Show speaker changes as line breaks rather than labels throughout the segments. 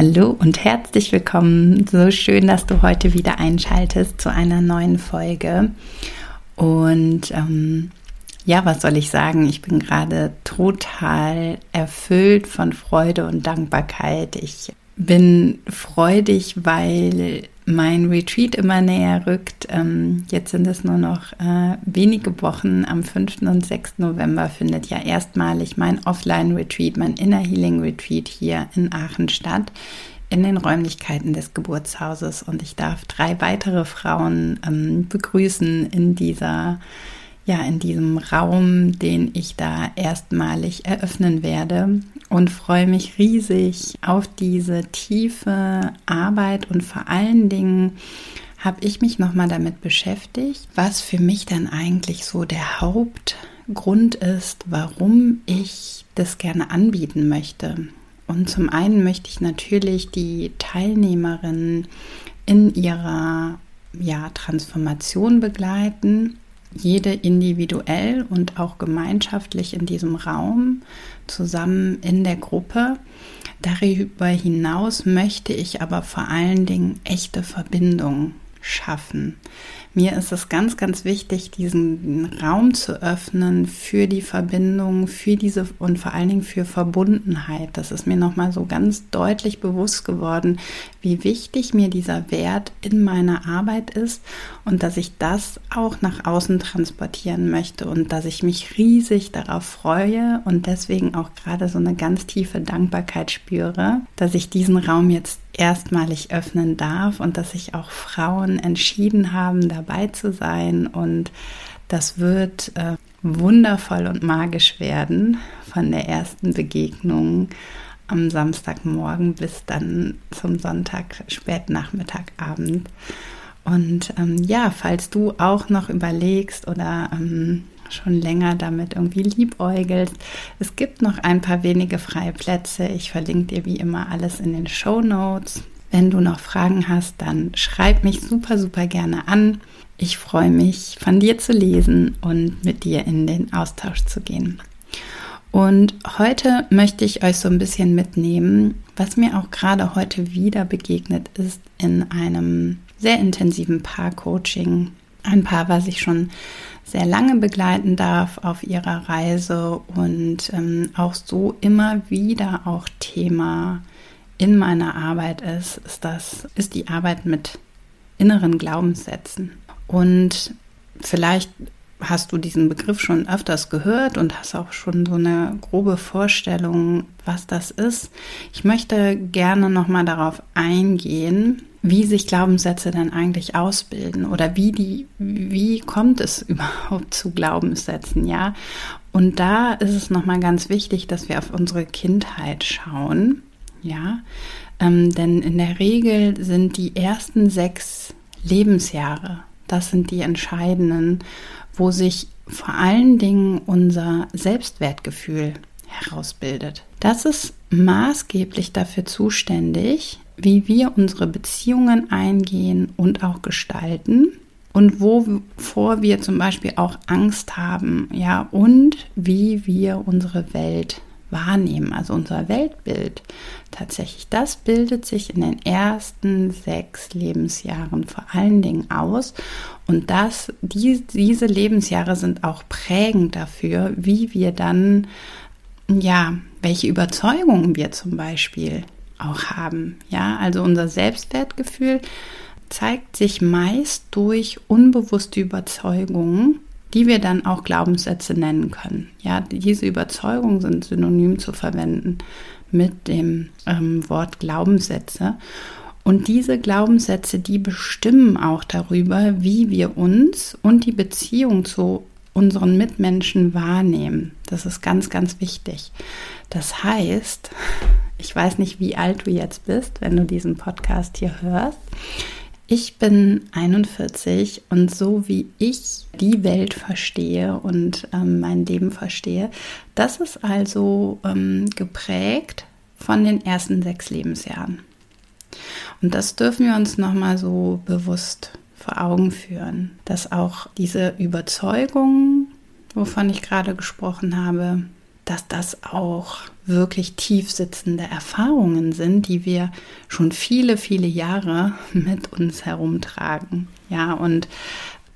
Hallo und herzlich willkommen. So schön, dass du heute wieder einschaltest zu einer neuen Folge. Und ähm, ja, was soll ich sagen? Ich bin gerade total erfüllt von Freude und Dankbarkeit. Ich bin freudig, weil mein Retreat immer näher rückt. Ähm, jetzt sind es nur noch äh, wenige Wochen. Am 5. und 6. November findet ja erstmalig mein Offline-Retreat, mein Inner Healing Retreat hier in Aachen statt, in den Räumlichkeiten des Geburtshauses. Und ich darf drei weitere Frauen ähm, begrüßen in dieser ja, in diesem Raum, den ich da erstmalig eröffnen werde und freue mich riesig auf diese tiefe Arbeit und vor allen Dingen habe ich mich nochmal damit beschäftigt, was für mich dann eigentlich so der Hauptgrund ist, warum ich das gerne anbieten möchte. Und zum einen möchte ich natürlich die Teilnehmerinnen in ihrer ja, Transformation begleiten jede individuell und auch gemeinschaftlich in diesem Raum, zusammen in der Gruppe. Darüber hinaus möchte ich aber vor allen Dingen echte Verbindungen schaffen. Mir ist es ganz, ganz wichtig, diesen Raum zu öffnen für die Verbindung, für diese und vor allen Dingen für Verbundenheit. Das ist mir nochmal so ganz deutlich bewusst geworden, wie wichtig mir dieser Wert in meiner Arbeit ist und dass ich das auch nach außen transportieren möchte und dass ich mich riesig darauf freue und deswegen auch gerade so eine ganz tiefe Dankbarkeit spüre, dass ich diesen Raum jetzt erstmalig öffnen darf und dass sich auch Frauen entschieden haben, dabei zu sein. Und das wird äh, wundervoll und magisch werden von der ersten Begegnung am Samstagmorgen bis dann zum Sonntag, Spätnachmittagabend. Und ähm, ja, falls du auch noch überlegst oder ähm, schon länger damit irgendwie liebäugelst. Es gibt noch ein paar wenige freie Plätze. Ich verlinke dir wie immer alles in den Show Notes. Wenn du noch Fragen hast, dann schreib mich super, super gerne an. Ich freue mich, von dir zu lesen und mit dir in den Austausch zu gehen. Und heute möchte ich euch so ein bisschen mitnehmen, was mir auch gerade heute wieder begegnet ist in einem sehr intensiven Paar-Coaching. Ein Paar, was ich schon sehr lange begleiten darf auf ihrer Reise und ähm, auch so immer wieder auch Thema in meiner Arbeit ist, ist das, ist die Arbeit mit inneren Glaubenssätzen. Und vielleicht hast du diesen Begriff schon öfters gehört und hast auch schon so eine grobe Vorstellung, was das ist. Ich möchte gerne nochmal darauf eingehen, wie sich Glaubenssätze denn eigentlich ausbilden oder wie die, wie kommt es überhaupt zu Glaubenssätzen, ja? Und da ist es nochmal ganz wichtig, dass wir auf unsere Kindheit schauen, ja? Ähm, denn in der Regel sind die ersten sechs Lebensjahre, das sind die entscheidenden, wo sich vor allen Dingen unser Selbstwertgefühl herausbildet. Das ist maßgeblich dafür zuständig, wie wir unsere Beziehungen eingehen und auch gestalten und wovor wir zum Beispiel auch Angst haben, ja, und wie wir unsere Welt wahrnehmen, also unser Weltbild. Tatsächlich, das bildet sich in den ersten sechs Lebensjahren vor allen Dingen aus. Und das, die, diese Lebensjahre sind auch prägend dafür, wie wir dann, ja, welche Überzeugungen wir zum Beispiel auch haben. Ja, also unser Selbstwertgefühl zeigt sich meist durch unbewusste Überzeugungen, die wir dann auch Glaubenssätze nennen können. Ja, diese Überzeugungen sind synonym zu verwenden mit dem ähm, Wort Glaubenssätze. Und diese Glaubenssätze, die bestimmen auch darüber, wie wir uns und die Beziehung zu unseren Mitmenschen wahrnehmen. Das ist ganz, ganz wichtig. Das heißt, Ich weiß nicht, wie alt du jetzt bist, wenn du diesen Podcast hier hörst. Ich bin 41 und so wie ich die Welt verstehe und ähm, mein Leben verstehe, das ist also ähm, geprägt von den ersten sechs Lebensjahren. Und das dürfen wir uns nochmal so bewusst vor Augen führen, dass auch diese Überzeugungen, wovon ich gerade gesprochen habe, dass das auch wirklich tief sitzende Erfahrungen sind, die wir schon viele, viele Jahre mit uns herumtragen. Ja, und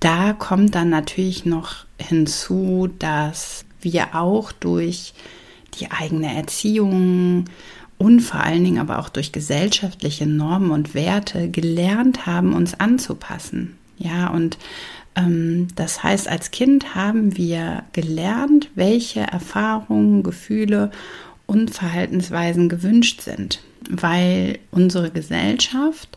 da kommt dann natürlich noch hinzu, dass wir auch durch die eigene Erziehung und vor allen Dingen aber auch durch gesellschaftliche Normen und Werte gelernt haben, uns anzupassen. Ja, und das heißt, als Kind haben wir gelernt, welche Erfahrungen, Gefühle und Verhaltensweisen gewünscht sind, weil unsere Gesellschaft,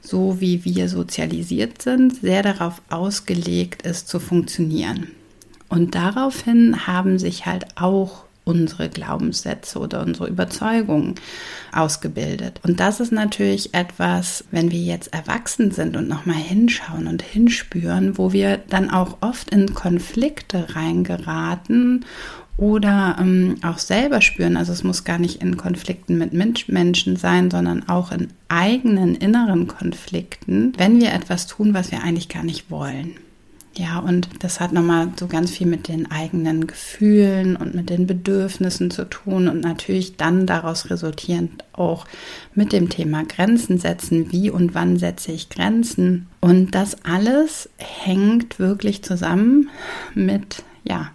so wie wir sozialisiert sind, sehr darauf ausgelegt ist zu funktionieren. Und daraufhin haben sich halt auch unsere Glaubenssätze oder unsere Überzeugungen ausgebildet. Und das ist natürlich etwas, wenn wir jetzt erwachsen sind und nochmal hinschauen und hinspüren, wo wir dann auch oft in Konflikte reingeraten oder ähm, auch selber spüren. Also es muss gar nicht in Konflikten mit Menschen sein, sondern auch in eigenen inneren Konflikten, wenn wir etwas tun, was wir eigentlich gar nicht wollen. Ja, und das hat nochmal so ganz viel mit den eigenen Gefühlen und mit den Bedürfnissen zu tun und natürlich dann daraus resultierend auch mit dem Thema Grenzen setzen. Wie und wann setze ich Grenzen? Und das alles hängt wirklich zusammen mit, ja,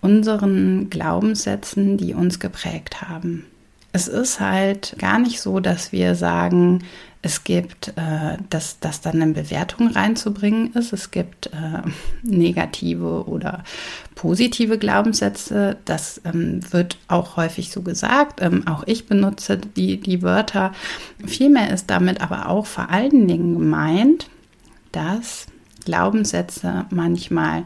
unseren Glaubenssätzen, die uns geprägt haben. Es ist halt gar nicht so, dass wir sagen, es gibt, äh, dass das dann eine Bewertung reinzubringen ist. Es gibt äh, negative oder positive Glaubenssätze. Das ähm, wird auch häufig so gesagt. Ähm, auch ich benutze die, die Wörter. Vielmehr ist damit aber auch vor allen Dingen gemeint, dass Glaubenssätze manchmal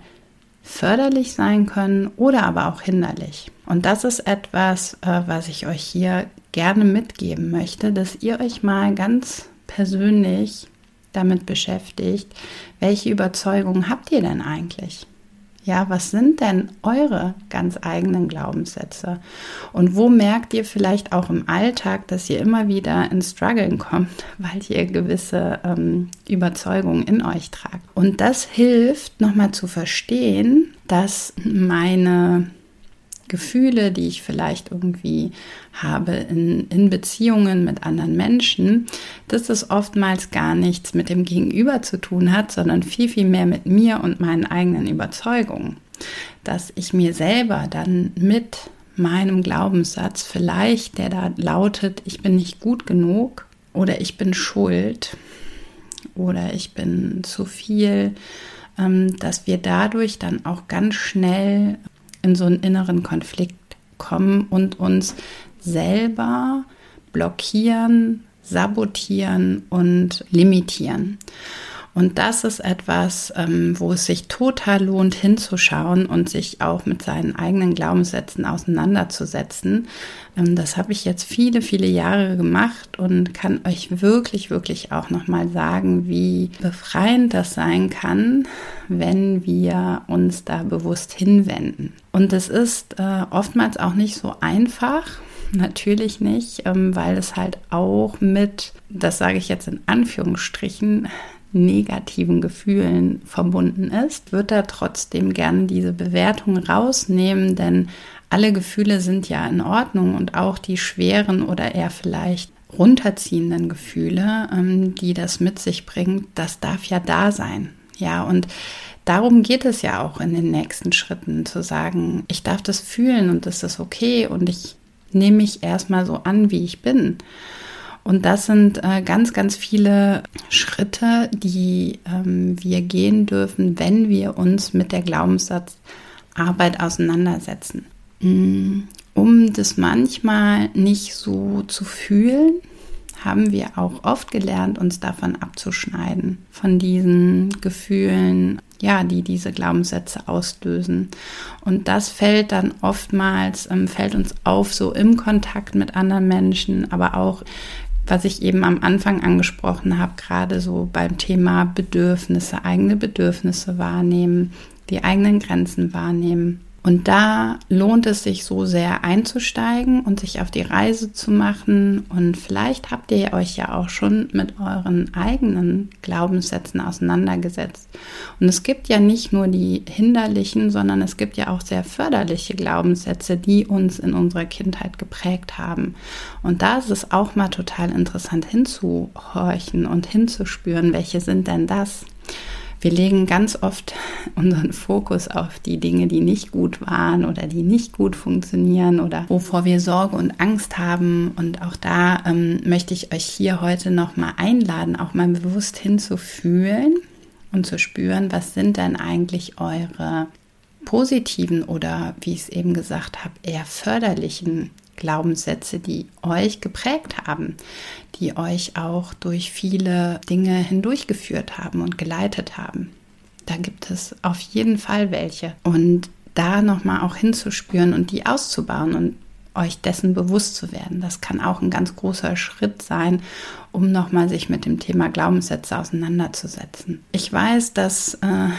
förderlich sein können oder aber auch hinderlich. Und das ist etwas, äh, was ich euch hier gerne mitgeben möchte, dass ihr euch mal ganz persönlich damit beschäftigt, welche Überzeugungen habt ihr denn eigentlich? Ja, was sind denn eure ganz eigenen Glaubenssätze? Und wo merkt ihr vielleicht auch im Alltag, dass ihr immer wieder ins Struggeln kommt, weil ihr gewisse ähm, Überzeugungen in euch tragt? Und das hilft nochmal zu verstehen, dass meine Gefühle, die ich vielleicht irgendwie habe in, in Beziehungen mit anderen Menschen, dass es oftmals gar nichts mit dem Gegenüber zu tun hat, sondern viel, viel mehr mit mir und meinen eigenen Überzeugungen. Dass ich mir selber dann mit meinem Glaubenssatz vielleicht, der da lautet, ich bin nicht gut genug oder ich bin schuld oder ich bin zu viel, ähm, dass wir dadurch dann auch ganz schnell in so einen inneren Konflikt kommen und uns selber blockieren, sabotieren und limitieren. Und das ist etwas, ähm, wo es sich total lohnt, hinzuschauen und sich auch mit seinen eigenen Glaubenssätzen auseinanderzusetzen. Ähm, das habe ich jetzt viele, viele Jahre gemacht und kann euch wirklich, wirklich auch nochmal sagen, wie befreiend das sein kann, wenn wir uns da bewusst hinwenden. Und es ist äh, oftmals auch nicht so einfach. Natürlich nicht, ähm, weil es halt auch mit, das sage ich jetzt in Anführungsstrichen, negativen Gefühlen verbunden ist, wird er trotzdem gern diese Bewertung rausnehmen, denn alle Gefühle sind ja in Ordnung und auch die schweren oder eher vielleicht runterziehenden Gefühle, ähm, die das mit sich bringt, das darf ja da sein. Ja, und darum geht es ja auch in den nächsten Schritten, zu sagen, ich darf das fühlen und das ist okay und ich nehme mich erstmal so an, wie ich bin. Und das sind äh, ganz, ganz viele Schritte, die ähm, wir gehen dürfen, wenn wir uns mit der Glaubenssatzarbeit auseinandersetzen. Mm, um das manchmal nicht so zu fühlen, haben wir auch oft gelernt, uns davon abzuschneiden, von diesen Gefühlen, ja, die diese Glaubenssätze auslösen. Und das fällt dann oftmals, ähm, fällt uns auf, so im Kontakt mit anderen Menschen, aber auch was ich eben am Anfang angesprochen habe, gerade so beim Thema Bedürfnisse, eigene Bedürfnisse wahrnehmen, die eigenen Grenzen wahrnehmen. Und da lohnt es sich so sehr einzusteigen und sich auf die Reise zu machen. Und vielleicht habt ihr euch ja auch schon mit euren eigenen Glaubenssätzen auseinandergesetzt. Und es gibt ja nicht nur die hinderlichen, sondern es gibt ja auch sehr förderliche Glaubenssätze, die uns in unserer Kindheit geprägt haben. Und da ist es auch mal total interessant hinzuhorchen und hinzuspüren, welche sind denn das? Wir legen ganz oft unseren Fokus auf die Dinge, die nicht gut waren oder die nicht gut funktionieren oder wovor wir Sorge und Angst haben. Und auch da ähm, möchte ich euch hier heute nochmal einladen, auch mal bewusst hinzufühlen und zu spüren, was sind denn eigentlich eure positiven oder, wie ich es eben gesagt habe, eher förderlichen Glaubenssätze, die euch geprägt haben, die euch auch durch viele Dinge hindurchgeführt haben und geleitet haben. Da gibt es auf jeden Fall welche. Und da nochmal auch hinzuspüren und die auszubauen und euch dessen bewusst zu werden. Das kann auch ein ganz großer Schritt sein, um nochmal sich mit dem Thema Glaubenssätze auseinanderzusetzen. Ich weiß, dass äh,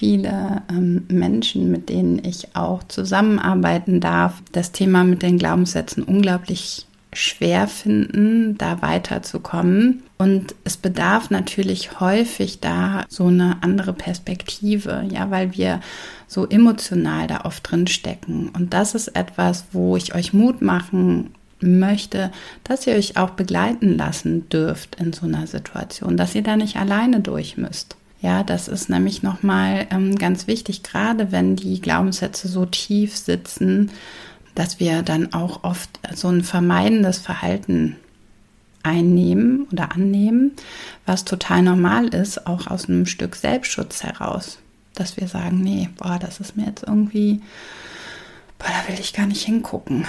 viele ähm, Menschen, mit denen ich auch zusammenarbeiten darf, das Thema mit den Glaubenssätzen unglaublich schwer finden, da weiterzukommen. Und es bedarf natürlich häufig da so eine andere Perspektive, ja, weil wir so emotional da oft drin stecken. Und das ist etwas, wo ich euch Mut machen möchte, dass ihr euch auch begleiten lassen dürft in so einer Situation, dass ihr da nicht alleine durch müsst. Ja, das ist nämlich nochmal ähm, ganz wichtig, gerade wenn die Glaubenssätze so tief sitzen, dass wir dann auch oft so ein vermeidendes Verhalten einnehmen oder annehmen, was total normal ist, auch aus einem Stück Selbstschutz heraus. Dass wir sagen, nee, boah, das ist mir jetzt irgendwie, boah, da will ich gar nicht hingucken.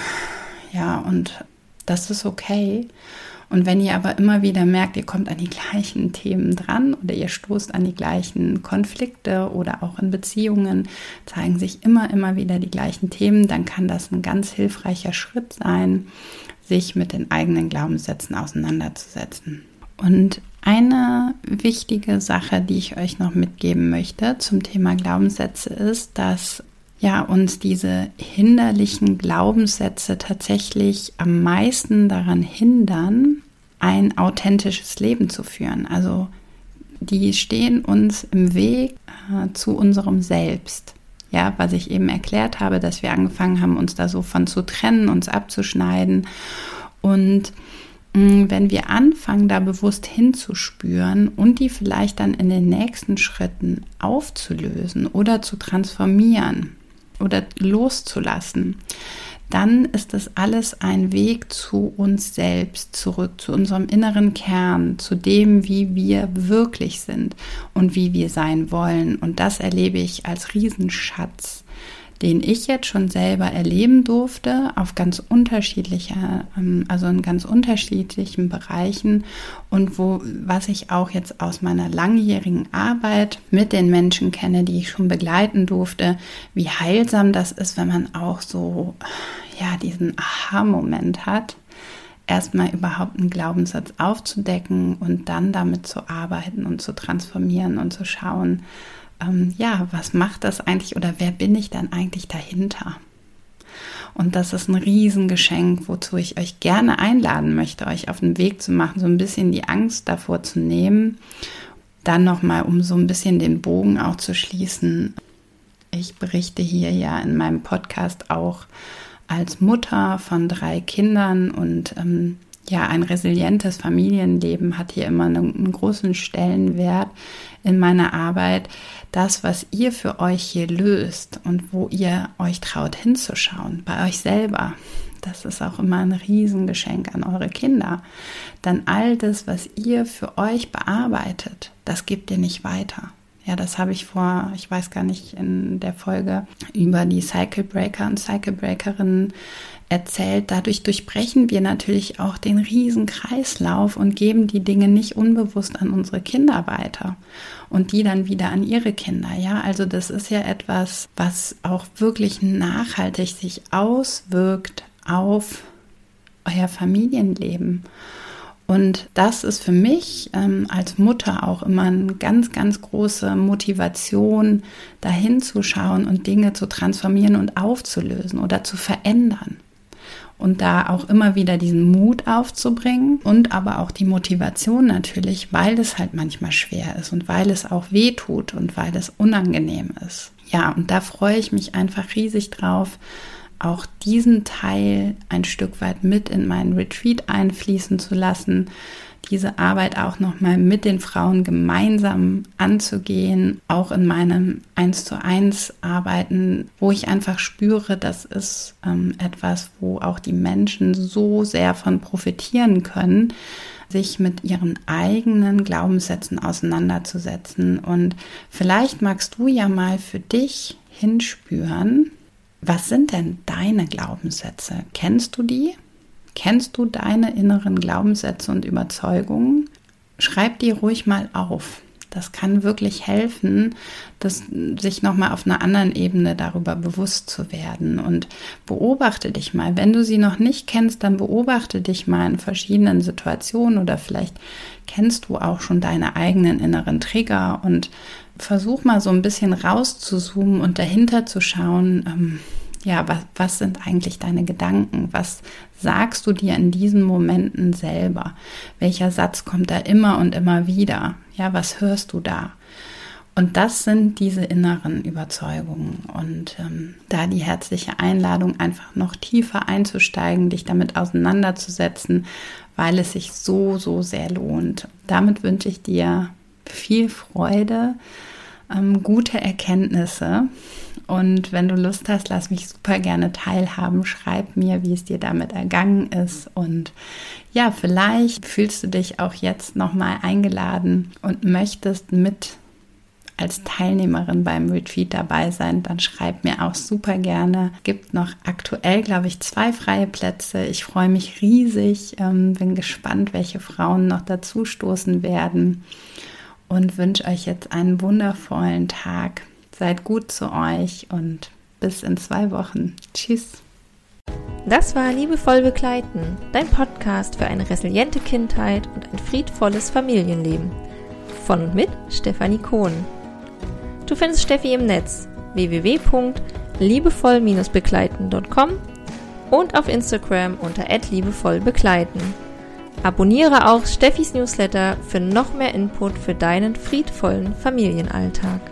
Ja, und das ist okay. Und wenn ihr aber immer wieder merkt, ihr kommt an die gleichen Themen dran oder ihr stoßt an die gleichen Konflikte oder auch in Beziehungen zeigen sich immer, immer wieder die gleichen Themen, dann kann das ein ganz hilfreicher Schritt sein, sich mit den eigenen Glaubenssätzen auseinanderzusetzen. Und eine wichtige Sache, die ich euch noch mitgeben möchte zum Thema Glaubenssätze ist, dass ja, uns diese hinderlichen Glaubenssätze tatsächlich am meisten daran hindern, ein authentisches Leben zu führen. Also die stehen uns im Weg äh, zu unserem Selbst. Ja, was ich eben erklärt habe, dass wir angefangen haben, uns da so von zu trennen, uns abzuschneiden. Und mh, wenn wir anfangen, da bewusst hinzuspüren und die vielleicht dann in den nächsten Schritten aufzulösen oder zu transformieren, oder loszulassen, dann ist das alles ein Weg zu uns selbst zurück, zu unserem inneren Kern, zu dem, wie wir wirklich sind und wie wir sein wollen. Und das erlebe ich als Riesenschatz den ich jetzt schon selber erleben durfte, auf ganz unterschiedliche, ähm, also in ganz unterschiedlichen Bereichen und wo, was ich auch jetzt aus meiner langjährigen Arbeit mit den Menschen kenne, die ich schon begleiten durfte, wie heilsam das ist, wenn man auch so, ja, diesen Aha-Moment hat erstmal überhaupt einen Glaubenssatz aufzudecken und dann damit zu arbeiten und zu transformieren und zu schauen, ähm, ja, was macht das eigentlich oder wer bin ich dann eigentlich dahinter? Und das ist ein Riesengeschenk, wozu ich euch gerne einladen möchte, euch auf den Weg zu machen, so ein bisschen die Angst davor zu nehmen. Dann nochmal, um so ein bisschen den Bogen auch zu schließen. Ich berichte hier ja in meinem Podcast auch als Mutter von drei Kindern und ähm, ja, ein resilientes Familienleben hat hier immer einen, einen großen Stellenwert in meiner Arbeit. Das, was ihr für euch hier löst und wo ihr euch traut hinzuschauen, bei euch selber, das ist auch immer ein Riesengeschenk an eure Kinder. Dann all das, was ihr für euch bearbeitet, das gebt ihr nicht weiter. Ja, das habe ich vor, ich weiß gar nicht, in der Folge über die Cycle Breaker und Cycle Breakerinnen erzählt. Dadurch durchbrechen wir natürlich auch den riesen Kreislauf und geben die Dinge nicht unbewusst an unsere Kinder weiter und die dann wieder an ihre Kinder. Ja, also das ist ja etwas, was auch wirklich nachhaltig sich auswirkt auf euer Familienleben. Und das ist für mich ähm, als Mutter auch immer eine ganz, ganz große Motivation, dahin zu schauen und Dinge zu transformieren und aufzulösen oder zu verändern und da auch immer wieder diesen Mut aufzubringen und aber auch die Motivation natürlich, weil es halt manchmal schwer ist und weil es auch weh tut und weil es unangenehm ist. Ja, und da freue ich mich einfach riesig drauf, auch diesen Teil ein Stück weit mit in meinen Retreat einfließen zu lassen, diese Arbeit auch nochmal mit den Frauen gemeinsam anzugehen, auch in meinem 1 zu 1 Arbeiten, wo ich einfach spüre, das ist ähm, etwas, wo auch die Menschen so sehr von profitieren können, sich mit ihren eigenen Glaubenssätzen auseinanderzusetzen. Und vielleicht magst du ja mal für dich hinspüren, was sind denn deine Glaubenssätze? Kennst du die? Kennst du deine inneren Glaubenssätze und Überzeugungen? Schreib die ruhig mal auf. Das kann wirklich helfen, das, sich nochmal auf einer anderen Ebene darüber bewusst zu werden. Und beobachte dich mal. Wenn du sie noch nicht kennst, dann beobachte dich mal in verschiedenen Situationen oder vielleicht kennst du auch schon deine eigenen inneren Trigger und versuch mal so ein bisschen rauszuzoomen und dahinter zu schauen, ähm, ja, was, was sind eigentlich deine Gedanken? Was sagst du dir in diesen Momenten selber? Welcher Satz kommt da immer und immer wieder? Ja, was hörst du da? Und das sind diese inneren Überzeugungen. Und ähm, da die herzliche Einladung, einfach noch tiefer einzusteigen, dich damit auseinanderzusetzen, weil es sich so, so sehr lohnt. Damit wünsche ich dir viel Freude, ähm, gute Erkenntnisse und wenn du Lust hast, lass mich super gerne teilhaben. Schreib mir, wie es dir damit ergangen ist. Und ja, vielleicht fühlst du dich auch jetzt nochmal eingeladen und möchtest mit als Teilnehmerin beim Retreat dabei sein, dann schreib mir auch super gerne. Gibt noch aktuell, glaube ich, zwei freie Plätze. Ich freue mich riesig, ähm, bin gespannt, welche Frauen noch dazu stoßen werden und wünsche euch jetzt einen wundervollen Tag Seid gut zu euch und bis in zwei Wochen. Tschüss.
Das war Liebevoll Begleiten, dein Podcast für eine resiliente Kindheit und ein friedvolles Familienleben. Von und mit Stefanie Kohn. Du findest Steffi im Netz www.liebevoll-begleiten.com und auf Instagram unter liebevollbegleiten. Abonniere auch Steffis Newsletter für noch mehr Input für deinen friedvollen Familienalltag.